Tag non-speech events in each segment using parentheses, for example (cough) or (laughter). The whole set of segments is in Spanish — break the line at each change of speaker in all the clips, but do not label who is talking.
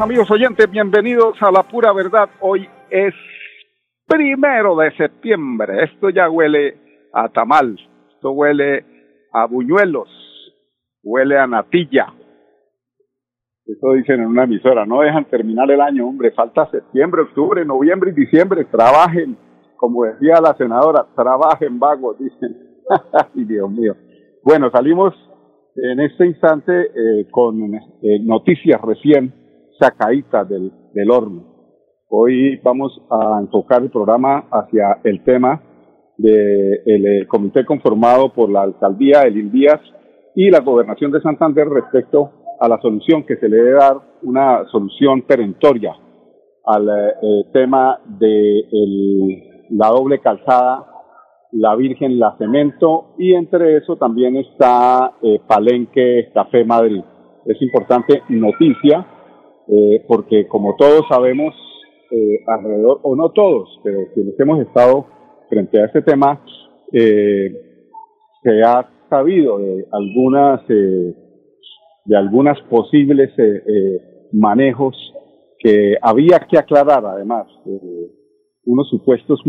Amigos oyentes, bienvenidos a la pura verdad. Hoy es primero de septiembre. Esto ya huele a tamal, esto huele a buñuelos, huele a natilla. Eso dicen en una emisora, no dejan terminar el año, hombre, falta septiembre, octubre, noviembre y diciembre, trabajen, como decía la senadora, trabajen vagos, dicen. (laughs) Ay, Dios mío. Bueno, salimos en este instante eh, con eh, noticias recién sacaditas del, del horno. Hoy vamos a enfocar el programa hacia el tema del de eh, comité conformado por la alcaldía de Lindías y la gobernación de Santander respecto a la solución que se le debe dar una solución perentoria al eh, tema de la doble calzada, la Virgen, la Cemento y entre eso también está eh, Palenque Café Madrid. Es importante noticia eh, porque como todos sabemos, eh, alrededor, o no todos, pero quienes hemos estado frente a este tema, eh, se ha sabido de algunas, eh, de algunas posibles manejos que había que aclarar además, unos supuestos,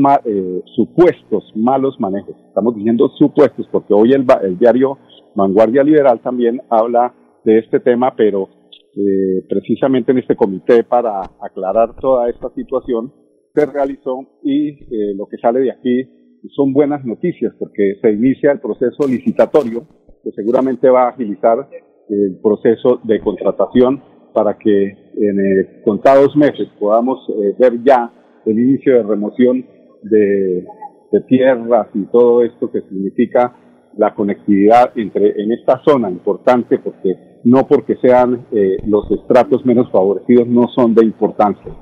supuestos malos manejos. Estamos diciendo supuestos porque hoy el, el diario Vanguardia Liberal también habla de este tema, pero eh, precisamente en este comité para aclarar toda esta situación se realizó y eh, lo que sale de aquí son buenas noticias porque se inicia el proceso licitatorio que seguramente va a agilizar el proceso de contratación para que en eh, contados meses podamos eh, ver ya el inicio de remoción de, de tierras y todo esto que significa la conectividad entre en esta zona importante porque no porque sean eh, los estratos menos favorecidos, no son de importancia.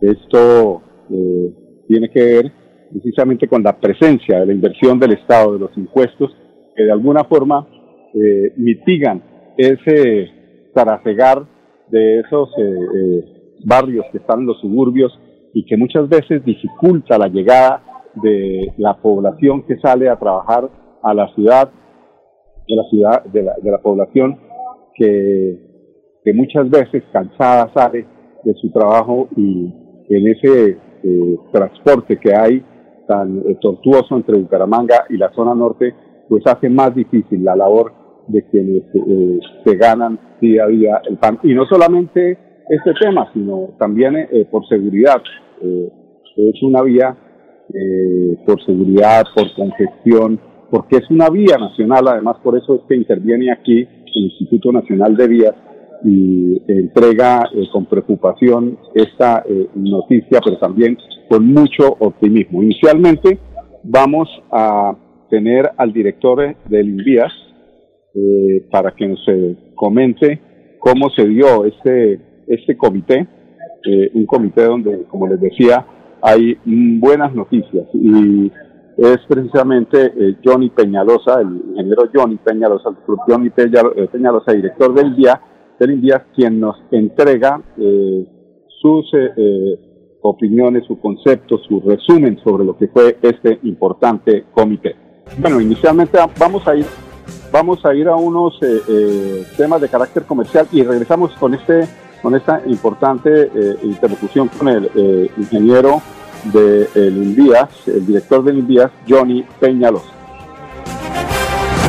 Esto eh, tiene que ver precisamente con la presencia de la inversión del Estado, de los impuestos, que de alguna forma eh, mitigan ese trasegar de esos barrios que están en los suburbios y que muchas veces dificulta la llegada de la población que sale a trabajar a la ciudad, de la ciudad, de la, población que, muchas veces cansada sale de su trabajo y en ese eh, transporte que hay tan eh, tortuoso entre Bucaramanga y la zona norte, pues hace más difícil la labor de quienes eh, se ganan día a día el pan. Y no solamente este tema, sino también eh, por seguridad. es una vía por seguridad, por congestión, porque es una vía nacional, además por eso es que interviene aquí el Instituto Nacional de Vías y entrega eh, con preocupación esta eh, noticia, pero también con mucho optimismo. Inicialmente vamos a tener al director del INVIAS eh, para que nos comente cómo se dio este, este comité, un comité donde, como les decía, hay buenas noticias y es precisamente eh, Johnny Peñalosa, el ingeniero Johnny Peñalosa, el doctor Johnny eh, Peñalosa, director del día, del INDIA, quien nos entrega eh, sus opiniones, su concepto, su resumen sobre lo que fue este importante comité. Bueno, inicialmente vamos a ir, vamos a ir a unos temas de carácter comercial y regresamos con este, con esta importante interlocución con el ingeniero de, el director del INVIAS, Johnny Peñalos.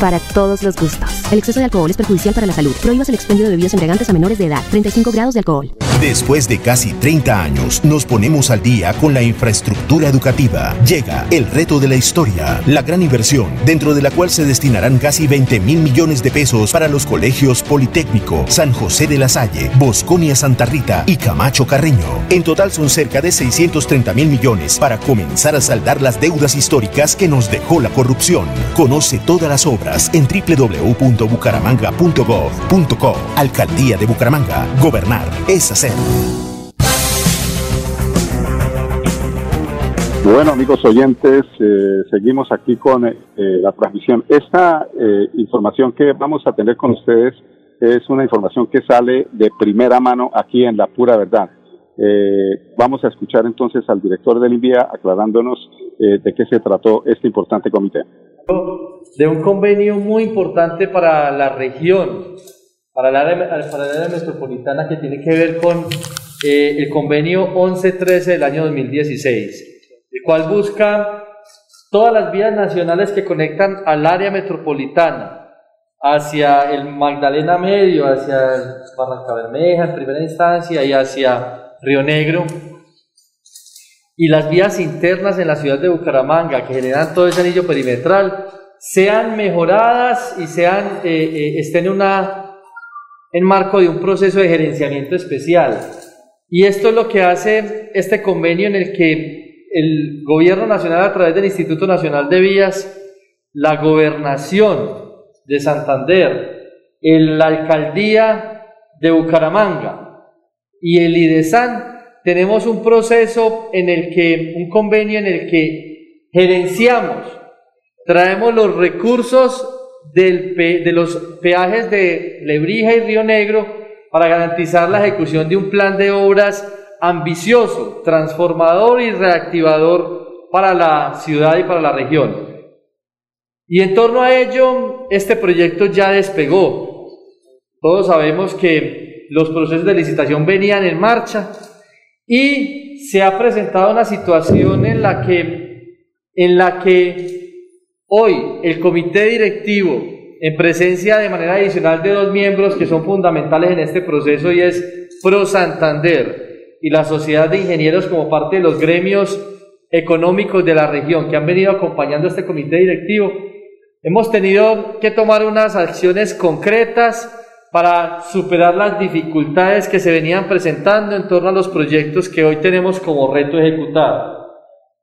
para todos los gustos. El exceso de alcohol es perjudicial para la salud. Prohíbas el expendio de bebidas embriagantes a menores de edad. 35 grados de alcohol.
Después de casi 30 años, nos ponemos al día con la infraestructura educativa. Llega el reto de la historia, la gran inversión, dentro de la cual se destinarán casi 20 mil millones de pesos para los colegios Politécnico, San José de la Salle, Bosconia Santa Rita y Camacho Carreño. En total son cerca de 630 mil millones para comenzar a saldar las deudas históricas que nos dejó la corrupción. Conoce todas las obras en www.bucaramanga.gov.co. Alcaldía de Bucaramanga. Gobernar es hacer.
Bueno, amigos oyentes, eh, seguimos aquí con eh, la transmisión. Esta eh, información que vamos a tener con ustedes es una información que sale de primera mano aquí en La Pura Verdad. vamos a escuchar entonces al director del INVIA aclarándonos de qué se trató este importante comité.
De un convenio muy importante para la región, para el área, metropolitana que tiene que ver con el convenio 1113 del año 2016 el cual busca todas las vías nacionales que conectan al área metropolitana hacia el Magdalena Medio, hacia Barranca Bermeja en primera instancia y hacia Río Negro. Y las vías internas en la ciudad de Bucaramanga que generan todo ese anillo perimetral sean mejoradas y sean, eh, eh, estén en, una, en marco de un proceso de gerenciamiento especial. Y esto es lo que hace este convenio en el que el gobierno nacional a través del Instituto Nacional de Vías, la gobernación de Santander, la alcaldía de Bucaramanga y el IDESAN, tenemos un proceso en el que, un convenio en el que gerenciamos, traemos los recursos de los peajes de Lebrija y Río Negro para garantizar la ejecución de un plan de obras ambicioso, transformador y reactivador para la ciudad y para la región. Y en torno a ello, este proyecto ya despegó. Todos sabemos que los procesos de licitación venían en marcha y se ha presentado una situación en la que, en la que hoy el comité directivo, en presencia de manera adicional de dos miembros que son fundamentales en este proceso y es Pro Santander y la Sociedad de Ingenieros como parte de los gremios económicos de la región que han venido acompañando a este comité directivo, hemos tenido que tomar unas acciones concretas para superar las dificultades que se venían presentando en torno a los proyectos que hoy tenemos como reto ejecutar.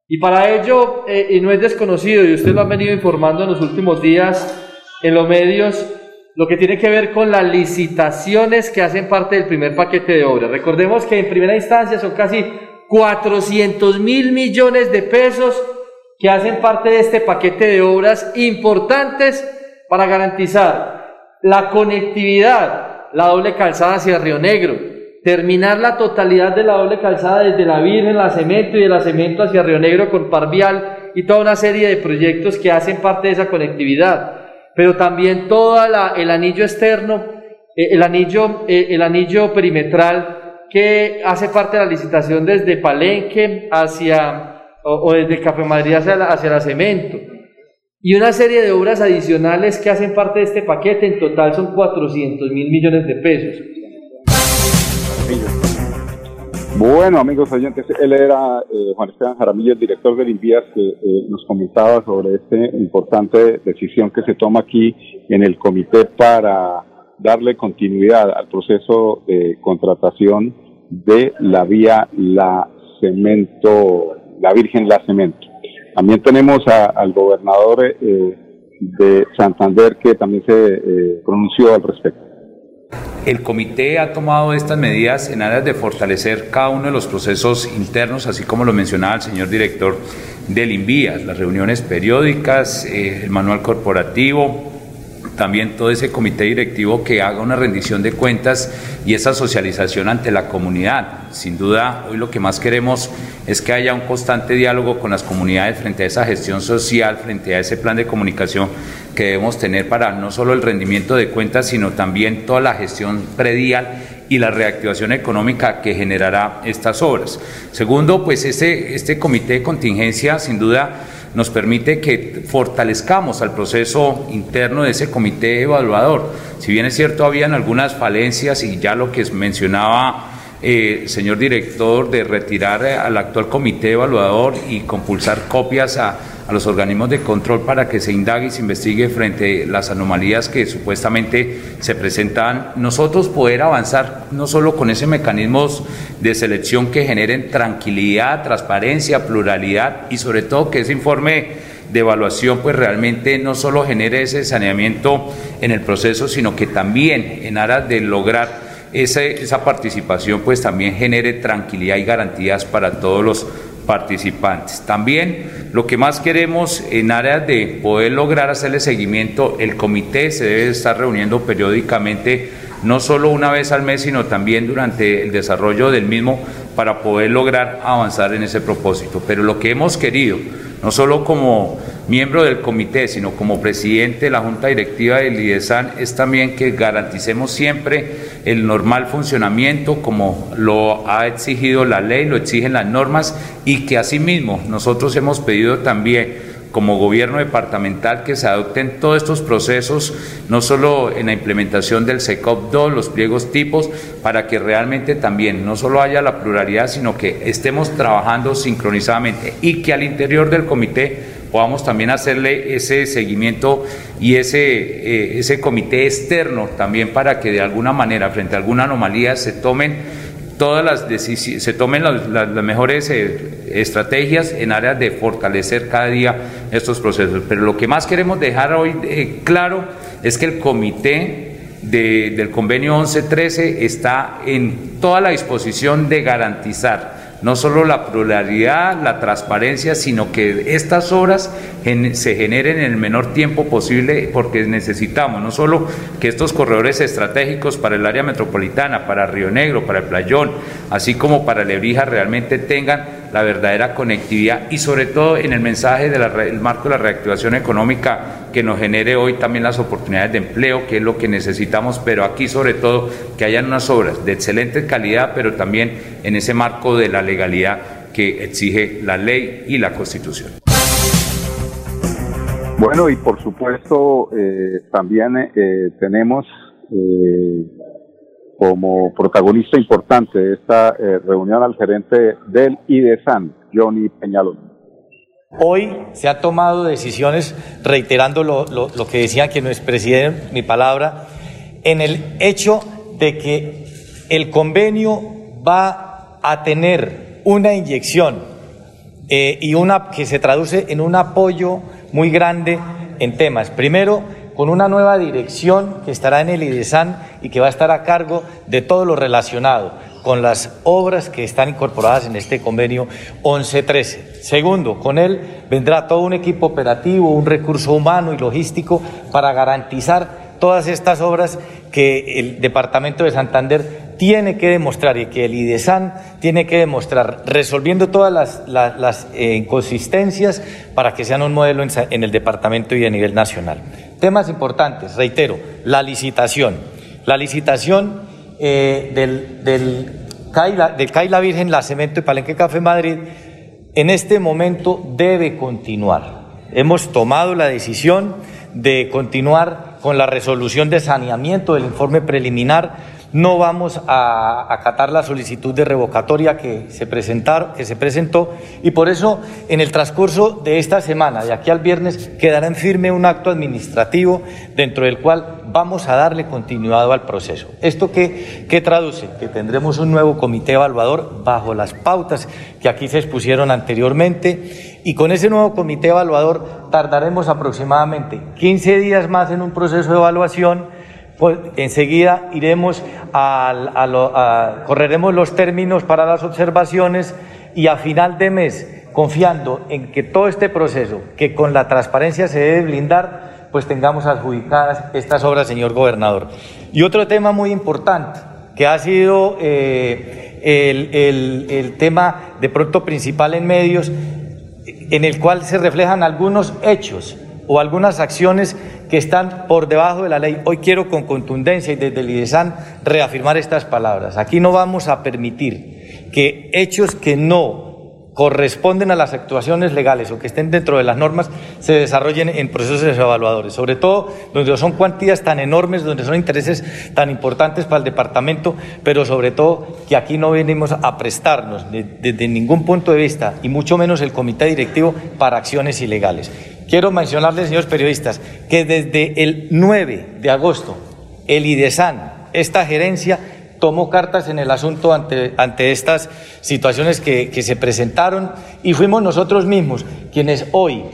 Y para ello, eh, y no es desconocido, y usted lo ha venido informando en los últimos días en los medios, lo que tiene que ver con las licitaciones que hacen parte del primer paquete de obras. Recordemos que en primera instancia son casi 400 mil millones de pesos que hacen parte de este paquete de obras importantes para garantizar la conectividad, la doble calzada hacia Río Negro, terminar la totalidad de la doble calzada desde la Virgen, la Cemento y de la Cemento hacia Río Negro con Parvial y toda una serie de proyectos que hacen parte de esa conectividad, pero también todo el anillo externo, eh, el anillo, eh, el anillo perimetral que hace parte de la licitación desde Palenque hacia, o, desde Café Madrid hacia hacia la Cemento y una serie de obras adicionales que hacen parte de este paquete. En total son 400 mil millones de pesos.
Bueno, amigos oyentes, él era eh, Juan Esteban Jaramillo, el director del INVIAS, que eh, nos comentaba sobre esta importante decisión que se toma aquí en el comité para darle continuidad al proceso de contratación de la vía La Cemento, la Virgen La Cemento. También tenemos al gobernador eh, de Santander que también se eh, pronunció al respecto.
El comité ha tomado estas medidas en aras de fortalecer cada uno de los procesos internos, así como lo mencionaba el señor director del INVIAS, las reuniones periódicas, eh, el manual corporativo, también todo ese comité directivo que haga una rendición de cuentas y esa socialización ante la comunidad. Sin duda, hoy lo que más queremos es que haya un constante diálogo con las comunidades frente a esa gestión social, frente a ese plan de comunicación que debemos tener para no solo el rendimiento de cuentas, sino también toda la gestión predial y la reactivación económica que generará estas obras. Segundo, pues este, este comité de contingencia, sin duda, nos permite que fortalezcamos al proceso interno de ese comité evaluador. Si bien es cierto, habían algunas falencias y ya lo que mencionaba eh, señor director, de retirar al actual comité evaluador y compulsar copias a, a, los organismos de control para que se indague y se investigue frente a las anomalías que supuestamente se presentan. Nosotros poder avanzar no solo con ese mecanismo de selección que generen tranquilidad, transparencia, pluralidad y sobre todo que ese informe de evaluación pues realmente no solo genere ese saneamiento en el proceso, sino que también en aras de lograr esa participación pues también genere tranquilidad y garantías para todos los participantes. También lo que más queremos en áreas de poder lograr hacerle seguimiento, el comité se debe estar reuniendo periódicamente, no solo una vez al mes, sino también durante el desarrollo del mismo para poder lograr avanzar en ese propósito. Pero lo que hemos querido, no solo como miembro del comité, sino como presidente de la Junta Directiva del IDESAN, es también que garanticemos siempre el normal funcionamiento como lo ha exigido la ley, lo exigen las normas y que asimismo nosotros hemos pedido también como gobierno departamental que se adopten todos estos procesos, no solo en la implementación del SECOP 2, los pliegos tipos, para que realmente también no solo haya la pluralidad, sino que estemos trabajando sincronizadamente y que al interior del comité podamos también hacerle ese seguimiento y ese, eh, ese comité externo también para que de alguna manera, frente a alguna anomalía, se tomen todas las se tomen las, mejores eh, estrategias en áreas de fortalecer cada día estos procesos. Pero lo que más queremos dejar hoy eh, claro es que el comité del convenio 1113 está en toda la disposición de garantizar no solo la pluralidad, la transparencia, sino que estas obras se generen en el menor tiempo posible porque necesitamos no solo que estos corredores estratégicos para el área metropolitana, para Río Negro, para el Playón, así como para Lebrija realmente tengan la verdadera conectividad y sobre todo en el mensaje del marco de la reactivación económica que nos genere hoy también las oportunidades de empleo, que es lo que necesitamos, pero aquí sobre todo que hayan unas obras de excelente calidad, pero también en ese marco de la legalidad que exige la ley y la constitución.
Bueno, y por supuesto eh, también eh, tenemos eh, como protagonista importante de esta eh, reunión al gerente del IDESAN, Johnny Peñalón.
Hoy se han tomado decisiones, reiterando lo, lo que decían quienes presiden mi palabra, en el hecho de que el convenio va a tener una inyección eh, y una que se traduce en un apoyo muy grande en temas. Primero, con una nueva dirección que estará en el IDESAN y que va a estar a cargo de todo lo relacionado con las obras que están incorporadas en este convenio 1113. Segundo, con él vendrá todo un equipo operativo, un recurso humano y logístico para garantizar todas estas obras que el Departamento de Santander tiene que demostrar y que el IDESAN tiene que demostrar, resolviendo todas las, eh, inconsistencias para que sean un modelo en, el departamento y a nivel nacional. Temas importantes, reitero, la licitación. La licitación eh, del, del, del Virgen, la Cemento y Palenque Café Madrid, en este momento debe continuar. Hemos tomado la decisión de continuar con la resolución de saneamiento del informe preliminar no vamos a acatar la solicitud de revocatoria que se, presentó y por eso en el transcurso de esta semana, de aquí al viernes, quedará en firme un acto administrativo dentro del cual vamos a darle continuidad al proceso. ¿Esto qué, qué traduce? Que tendremos un nuevo comité evaluador bajo las pautas que aquí se expusieron anteriormente y con ese nuevo comité evaluador tardaremos aproximadamente 15 días más en un proceso de evaluación pues enseguida iremos a, correremos los términos para las observaciones y a final de mes, confiando en que todo este proceso, que con la transparencia se debe blindar, pues tengamos adjudicadas estas obras, señor gobernador. Y otro tema muy importante, que ha sido eh, el, el tema de pronto principal en medios, en el cual se reflejan algunos hechos o algunas acciones que están por debajo de la ley. Hoy quiero con contundencia y desde el IDESAN reafirmar estas palabras. Aquí no vamos a permitir que hechos que no corresponden a las actuaciones legales o que estén dentro de las normas se desarrollen en procesos evaluadores, sobre todo donde son cuantías tan enormes, donde son intereses tan importantes para el departamento, pero sobre todo que aquí no venimos a prestarnos desde ningún punto de vista, y mucho menos el comité directivo, para acciones ilegales. Quiero mencionarles, señores periodistas, que desde el 9 de agosto, el IDESAN, esta gerencia, tomó cartas en el asunto ante, ante estas situaciones que, que se presentaron y fuimos nosotros mismos quienes hoy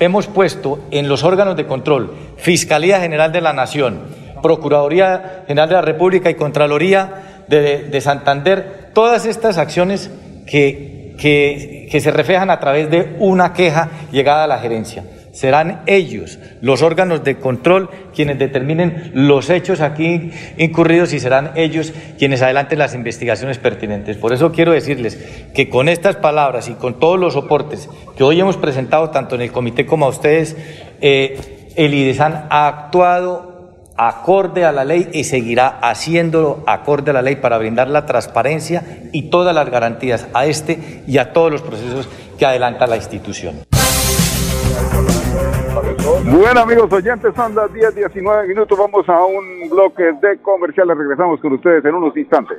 hemos puesto en los órganos de control, Fiscalía General de la Nación, Procuraduría General de la República y Contraloría de, de Santander, todas estas acciones que que, se reflejan a través de una queja llegada a la gerencia. Serán ellos, los órganos de control, quienes determinen los hechos aquí incurridos y serán ellos quienes adelanten las investigaciones pertinentes. Por eso quiero decirles que con estas palabras y con todos los soportes que hoy hemos presentado tanto en el comité como a ustedes, eh, el IDESAN ha actuado acorde a la ley y seguirá haciéndolo acorde a la ley para brindar la transparencia y todas las garantías a este y a todos los procesos que adelanta la institución.
Bueno amigos oyentes, son las 10, 19 minutos, vamos a un bloque de comerciales, regresamos con ustedes en unos instantes.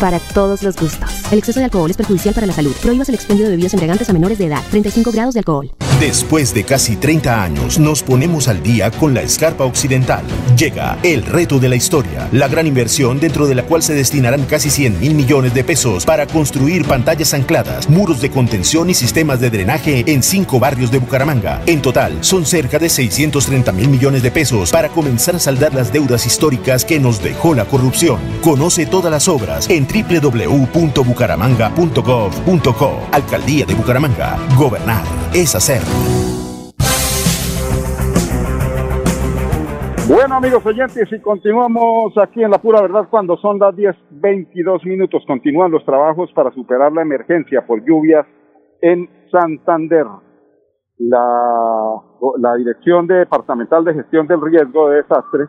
para todos los gustos. El exceso de alcohol es perjudicial para la salud. Prohíbas el expendio de bebidas embriagantes a menores de edad. 35 grados de alcohol.
Después de casi 30 años, nos ponemos al día con la Escarpa Occidental. Llega el reto de la historia, la gran inversión dentro de la cual se destinarán casi 100 mil millones de pesos para construir pantallas ancladas, muros de contención y sistemas de drenaje en cinco barrios de Bucaramanga. En total, son cerca de 630 mil millones de pesos para comenzar a saldar las deudas históricas que nos dejó la corrupción. Conoce todas las obras en www.bucaramanga.gov.co. Alcaldía de Bucaramanga. Gobernar es hacer.
Bueno, amigos oyentes, y continuamos aquí en La Pura Verdad cuando son las 10.22 minutos. Continúan los trabajos para superar la emergencia por lluvias en Santander. La, la Dirección Departamental de Gestión del Riesgo de Desastre,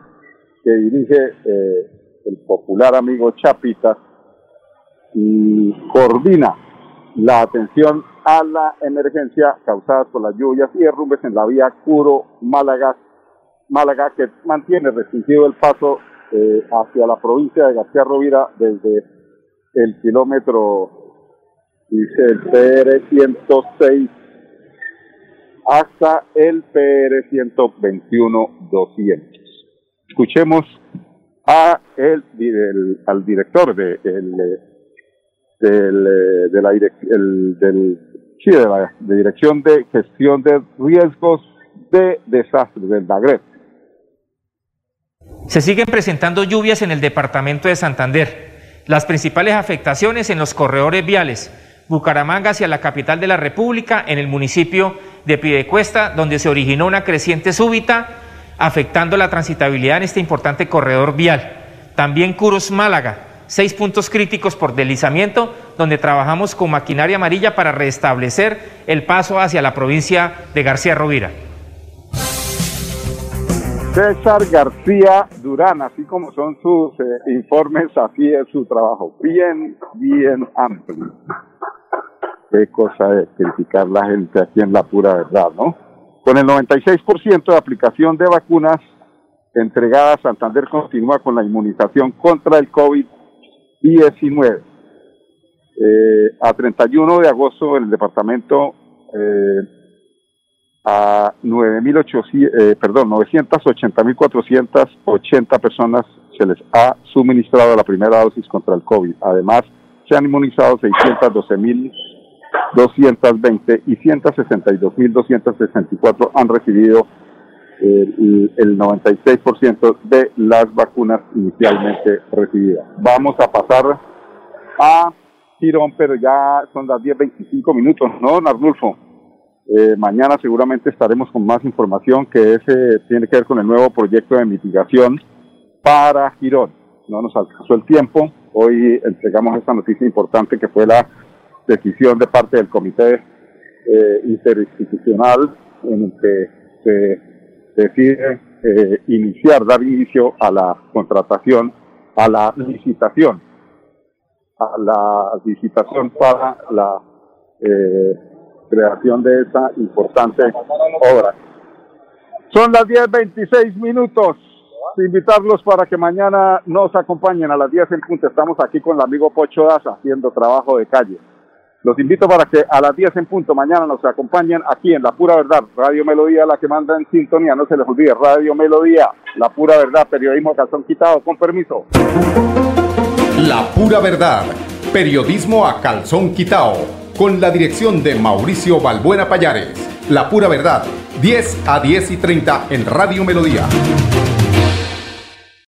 que dirige eh, el popular amigo Chapita, y coordina la atención a la emergencia causada por las lluvias y derrumbes en la vía Curo-Málaga Málaga, que mantiene restringido el paso eh, hacia la provincia de García Rovira desde el kilómetro, dice el PR 106, hasta el PR 121 200. Escuchemos al director de, el, del, sí, de la de Dirección de Gestión de Riesgos de Desastres del DAGRET.
Se siguen presentando lluvias en el departamento de Santander. Las principales afectaciones en los corredores viales. Bucaramanga hacia la capital de la República, en el municipio de Piedecuesta, donde se originó una creciente súbita, afectando la transitabilidad en este importante corredor vial. También Curos Málaga, seis puntos críticos por deslizamiento, donde trabajamos con maquinaria amarilla para restablecer el paso hacia la provincia de García Rovira.
César García Durán, así como son sus eh, informes, así es su trabajo. Bien, bien amplio. Qué cosa de criticar la gente aquí en la pura verdad, ¿no? Con el 96% de aplicación de vacunas entregadas, Santander continúa con la inmunización contra el COVID-19. Eh, a 31 de agosto el departamento eh, a 9.800, eh, perdón, 980.480 personas se les ha suministrado la primera dosis contra el COVID. Además, se han inmunizado 612.220 y 162.264 han recibido el, el 96% de las vacunas inicialmente recibidas. Vamos a pasar a Girón, pero ya son las 10.25 minutos, ¿no, don Arnulfo? Eh, mañana seguramente estaremos con más información que ese tiene que ver con el nuevo proyecto de mitigación para Girón. No nos alcanzó el tiempo. Hoy entregamos esta noticia importante que fue la decisión de parte del Comité eh, Interinstitucional en el que se decide eh, iniciar, dar inicio a la contratación, a la licitación, a la licitación para la eh, creación de esta importante obra. Son las 10.26 minutos. Invitarlos para que mañana nos acompañen a las 10 en punto. Estamos aquí con el amigo Pocho Daza haciendo trabajo de calle. Los invito para que a las 10 en punto mañana nos acompañen aquí en La Pura Verdad, Radio Melodía, la que manda en sintonía, no se les olvide, Radio Melodía, La Pura Verdad, periodismo calzón quitado, con permiso.
La Pura Verdad, periodismo a calzón quitado con la dirección de Mauricio Balbuena Payares. La pura verdad, 10 a 10 y 30 en Radio Melodía.